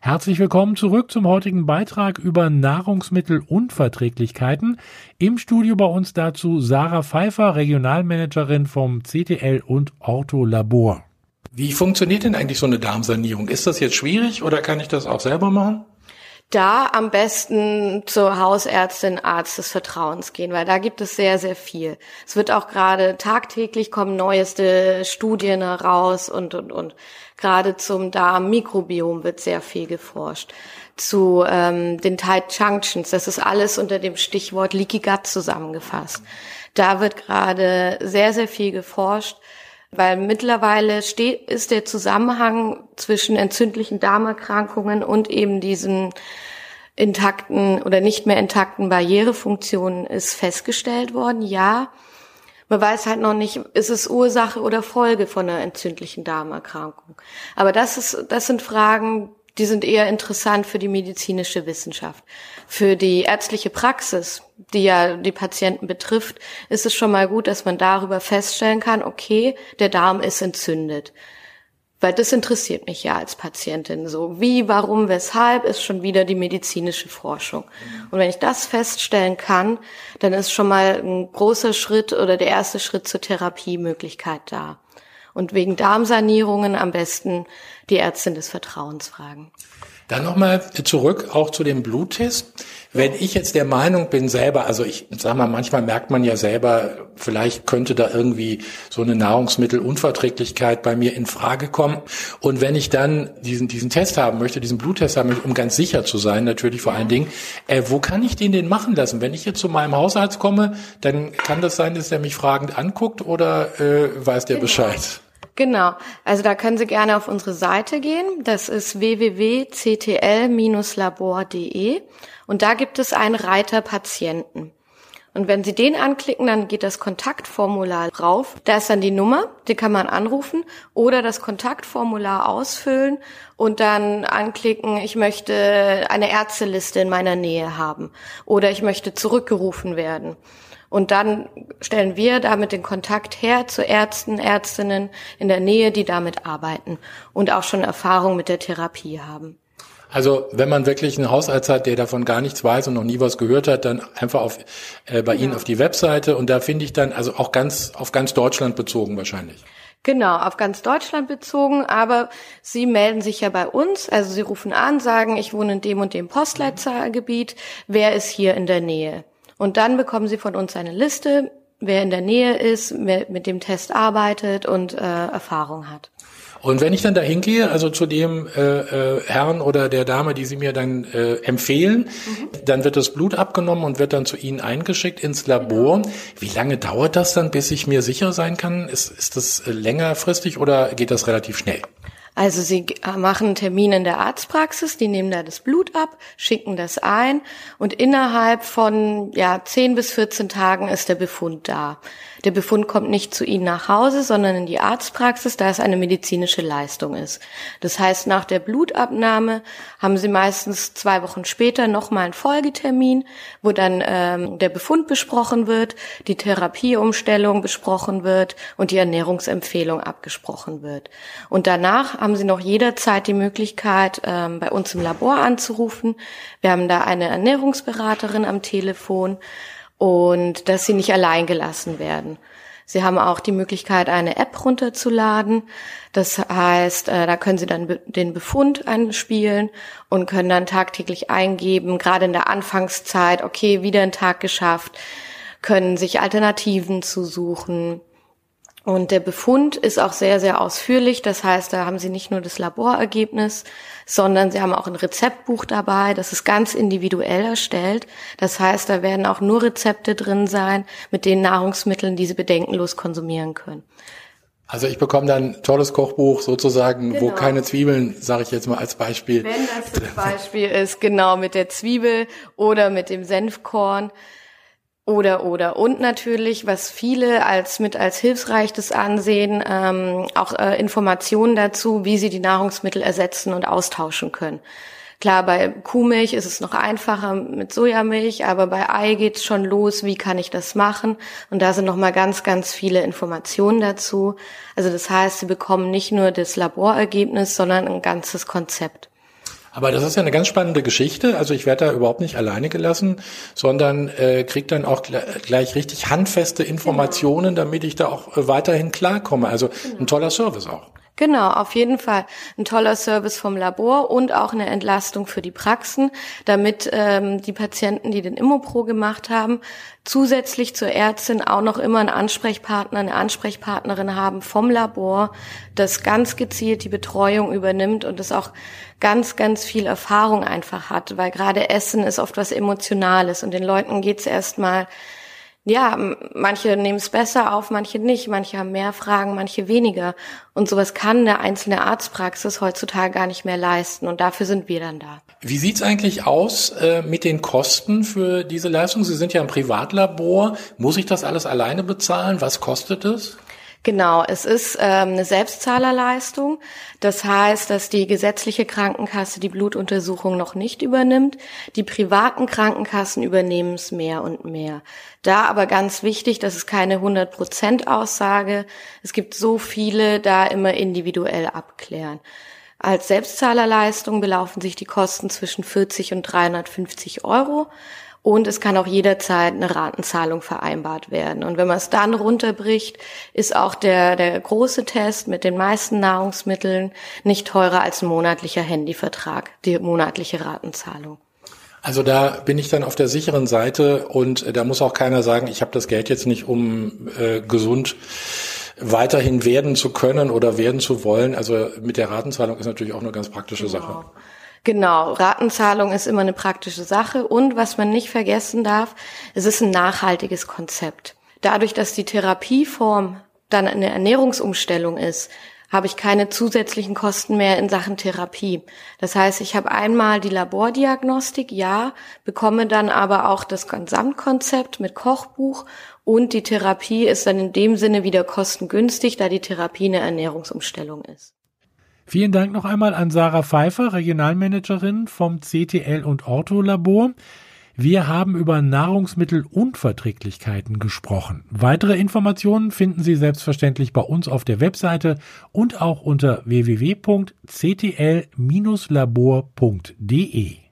Herzlich willkommen zurück zum heutigen Beitrag über Nahrungsmittelunverträglichkeiten. Im Studio bei uns dazu Sarah Pfeiffer, Regionalmanagerin vom CTL und Ortho Labor. Wie funktioniert denn eigentlich so eine Darmsanierung? Ist das jetzt schwierig oder kann ich das auch selber machen? Da am besten zur Hausärztin, Arzt des Vertrauens gehen, weil da gibt es sehr, sehr viel. Es wird auch gerade tagtäglich kommen neueste Studien heraus und, und, und. Gerade zum Darmmikrobiom wird sehr viel geforscht. Zu ähm, den Tight Junctions, das ist alles unter dem Stichwort Leaky Gut zusammengefasst. Da wird gerade sehr, sehr viel geforscht weil mittlerweile steht, ist der Zusammenhang zwischen entzündlichen Darmerkrankungen und eben diesen intakten oder nicht mehr intakten Barrierefunktionen ist festgestellt worden. Ja, man weiß halt noch nicht, ist es Ursache oder Folge von einer entzündlichen Darmerkrankung. Aber das ist, das sind Fragen, die sind eher interessant für die medizinische Wissenschaft. Für die ärztliche Praxis, die ja die Patienten betrifft, ist es schon mal gut, dass man darüber feststellen kann, okay, der Darm ist entzündet. Weil das interessiert mich ja als Patientin so. Wie, warum, weshalb ist schon wieder die medizinische Forschung. Und wenn ich das feststellen kann, dann ist schon mal ein großer Schritt oder der erste Schritt zur Therapiemöglichkeit da. Und wegen Darmsanierungen am besten die Ärztin des Vertrauens fragen. Dann nochmal zurück auch zu dem Bluttest. Wenn ich jetzt der Meinung bin selber, also ich sag mal, manchmal merkt man ja selber, vielleicht könnte da irgendwie so eine Nahrungsmittelunverträglichkeit bei mir in Frage kommen. Und wenn ich dann diesen, diesen Test haben möchte, diesen Bluttest haben möchte, um ganz sicher zu sein, natürlich vor allen Dingen, äh, wo kann ich den denn machen lassen? Wenn ich jetzt zu meinem Hausarzt komme, dann kann das sein, dass er mich fragend anguckt oder äh, weiß der genau. Bescheid? Genau, also da können Sie gerne auf unsere Seite gehen. Das ist www.ctl-labor.de und da gibt es einen Reiter Patienten. Und wenn Sie den anklicken, dann geht das Kontaktformular rauf. Da ist dann die Nummer, die kann man anrufen oder das Kontaktformular ausfüllen und dann anklicken, ich möchte eine Ärzteliste in meiner Nähe haben oder ich möchte zurückgerufen werden. Und dann stellen wir damit den Kontakt her zu Ärzten, Ärztinnen in der Nähe, die damit arbeiten und auch schon Erfahrung mit der Therapie haben. Also wenn man wirklich einen Hausarzt hat, der davon gar nichts weiß und noch nie was gehört hat, dann einfach auf, äh, bei ja. Ihnen auf die Webseite und da finde ich dann, also auch ganz auf ganz Deutschland bezogen wahrscheinlich. Genau, auf ganz Deutschland bezogen, aber Sie melden sich ja bei uns, also Sie rufen an, sagen, ich wohne in dem und dem Postleitzahlgebiet, wer ist hier in der Nähe? Und dann bekommen Sie von uns eine Liste, wer in der Nähe ist, wer mit dem Test arbeitet und äh, Erfahrung hat. Und wenn ich dann da hingehe, also zu dem äh, äh, Herrn oder der Dame, die Sie mir dann äh, empfehlen, mhm. dann wird das Blut abgenommen und wird dann zu Ihnen eingeschickt ins Labor. Genau. Wie lange dauert das dann, bis ich mir sicher sein kann? Ist, ist das äh, längerfristig oder geht das relativ schnell? Also sie machen einen Termin in der Arztpraxis, die nehmen da das Blut ab, schicken das ein und innerhalb von ja 10 bis 14 Tagen ist der Befund da. Der Befund kommt nicht zu Ihnen nach Hause, sondern in die Arztpraxis, da es eine medizinische Leistung ist. Das heißt, nach der Blutabnahme haben Sie meistens zwei Wochen später nochmal einen Folgetermin, wo dann ähm, der Befund besprochen wird, die Therapieumstellung besprochen wird und die Ernährungsempfehlung abgesprochen wird. Und danach haben Sie noch jederzeit die Möglichkeit, ähm, bei uns im Labor anzurufen. Wir haben da eine Ernährungsberaterin am Telefon und dass sie nicht allein gelassen werden. Sie haben auch die Möglichkeit, eine App runterzuladen. Das heißt, äh, da können Sie dann den Befund einspielen und können dann tagtäglich eingeben, gerade in der Anfangszeit, okay, wieder einen Tag geschafft, können sich Alternativen zu suchen. Und der Befund ist auch sehr, sehr ausführlich. Das heißt, da haben Sie nicht nur das Laborergebnis, sondern Sie haben auch ein Rezeptbuch dabei. Das ist ganz individuell erstellt. Das heißt, da werden auch nur Rezepte drin sein mit den Nahrungsmitteln, die Sie bedenkenlos konsumieren können. Also ich bekomme dann ein tolles Kochbuch sozusagen, genau. wo keine Zwiebeln, sage ich jetzt mal als Beispiel. Wenn das das Beispiel ist, genau mit der Zwiebel oder mit dem Senfkorn. Oder, oder. Und natürlich, was viele als mit als hilfreich das ansehen, ähm, auch äh, Informationen dazu, wie sie die Nahrungsmittel ersetzen und austauschen können. Klar, bei Kuhmilch ist es noch einfacher mit Sojamilch, aber bei Ei geht's schon los, wie kann ich das machen? Und da sind nochmal ganz, ganz viele Informationen dazu. Also das heißt, sie bekommen nicht nur das Laborergebnis, sondern ein ganzes Konzept. Aber das ist ja eine ganz spannende Geschichte. Also ich werde da überhaupt nicht alleine gelassen, sondern äh, kriege dann auch gleich richtig handfeste Informationen, damit ich da auch äh, weiterhin klarkomme. Also ein toller Service auch. Genau, auf jeden Fall ein toller Service vom Labor und auch eine Entlastung für die Praxen, damit ähm, die Patienten, die den Immopro gemacht haben, zusätzlich zur Ärztin auch noch immer einen Ansprechpartner, eine Ansprechpartnerin haben vom Labor, das ganz gezielt die Betreuung übernimmt und das auch ganz, ganz viel Erfahrung einfach hat, weil gerade Essen ist oft was Emotionales und den Leuten geht's erstmal ja, manche nehmen es besser auf, manche nicht, manche haben mehr Fragen, manche weniger. Und sowas kann eine einzelne Arztpraxis heutzutage gar nicht mehr leisten. Und dafür sind wir dann da. Wie sieht's eigentlich aus äh, mit den Kosten für diese Leistung? Sie sind ja ein Privatlabor. Muss ich das alles alleine bezahlen? Was kostet es? Genau, es ist ähm, eine Selbstzahlerleistung. Das heißt, dass die gesetzliche Krankenkasse die Blutuntersuchung noch nicht übernimmt. Die privaten Krankenkassen übernehmen es mehr und mehr. Da aber ganz wichtig, das ist keine 100%-Aussage. Es gibt so viele, da immer individuell abklären. Als Selbstzahlerleistung belaufen sich die Kosten zwischen 40 und 350 Euro. Und es kann auch jederzeit eine Ratenzahlung vereinbart werden. Und wenn man es dann runterbricht, ist auch der, der große Test mit den meisten Nahrungsmitteln nicht teurer als ein monatlicher Handyvertrag, die monatliche Ratenzahlung. Also da bin ich dann auf der sicheren Seite und da muss auch keiner sagen, ich habe das Geld jetzt nicht, um äh, gesund weiterhin werden zu können oder werden zu wollen. Also mit der Ratenzahlung ist natürlich auch eine ganz praktische genau. Sache. Genau, Ratenzahlung ist immer eine praktische Sache und was man nicht vergessen darf, es ist ein nachhaltiges Konzept. Dadurch, dass die Therapieform dann eine Ernährungsumstellung ist, habe ich keine zusätzlichen Kosten mehr in Sachen Therapie. Das heißt, ich habe einmal die Labordiagnostik, ja, bekomme dann aber auch das Gesamtkonzept mit Kochbuch und die Therapie ist dann in dem Sinne wieder kostengünstig, da die Therapie eine Ernährungsumstellung ist. Vielen Dank noch einmal an Sarah Pfeiffer, Regionalmanagerin vom CTL und Ortho Labor. Wir haben über Nahrungsmittelunverträglichkeiten gesprochen. Weitere Informationen finden Sie selbstverständlich bei uns auf der Webseite und auch unter www.ctl-labor.de.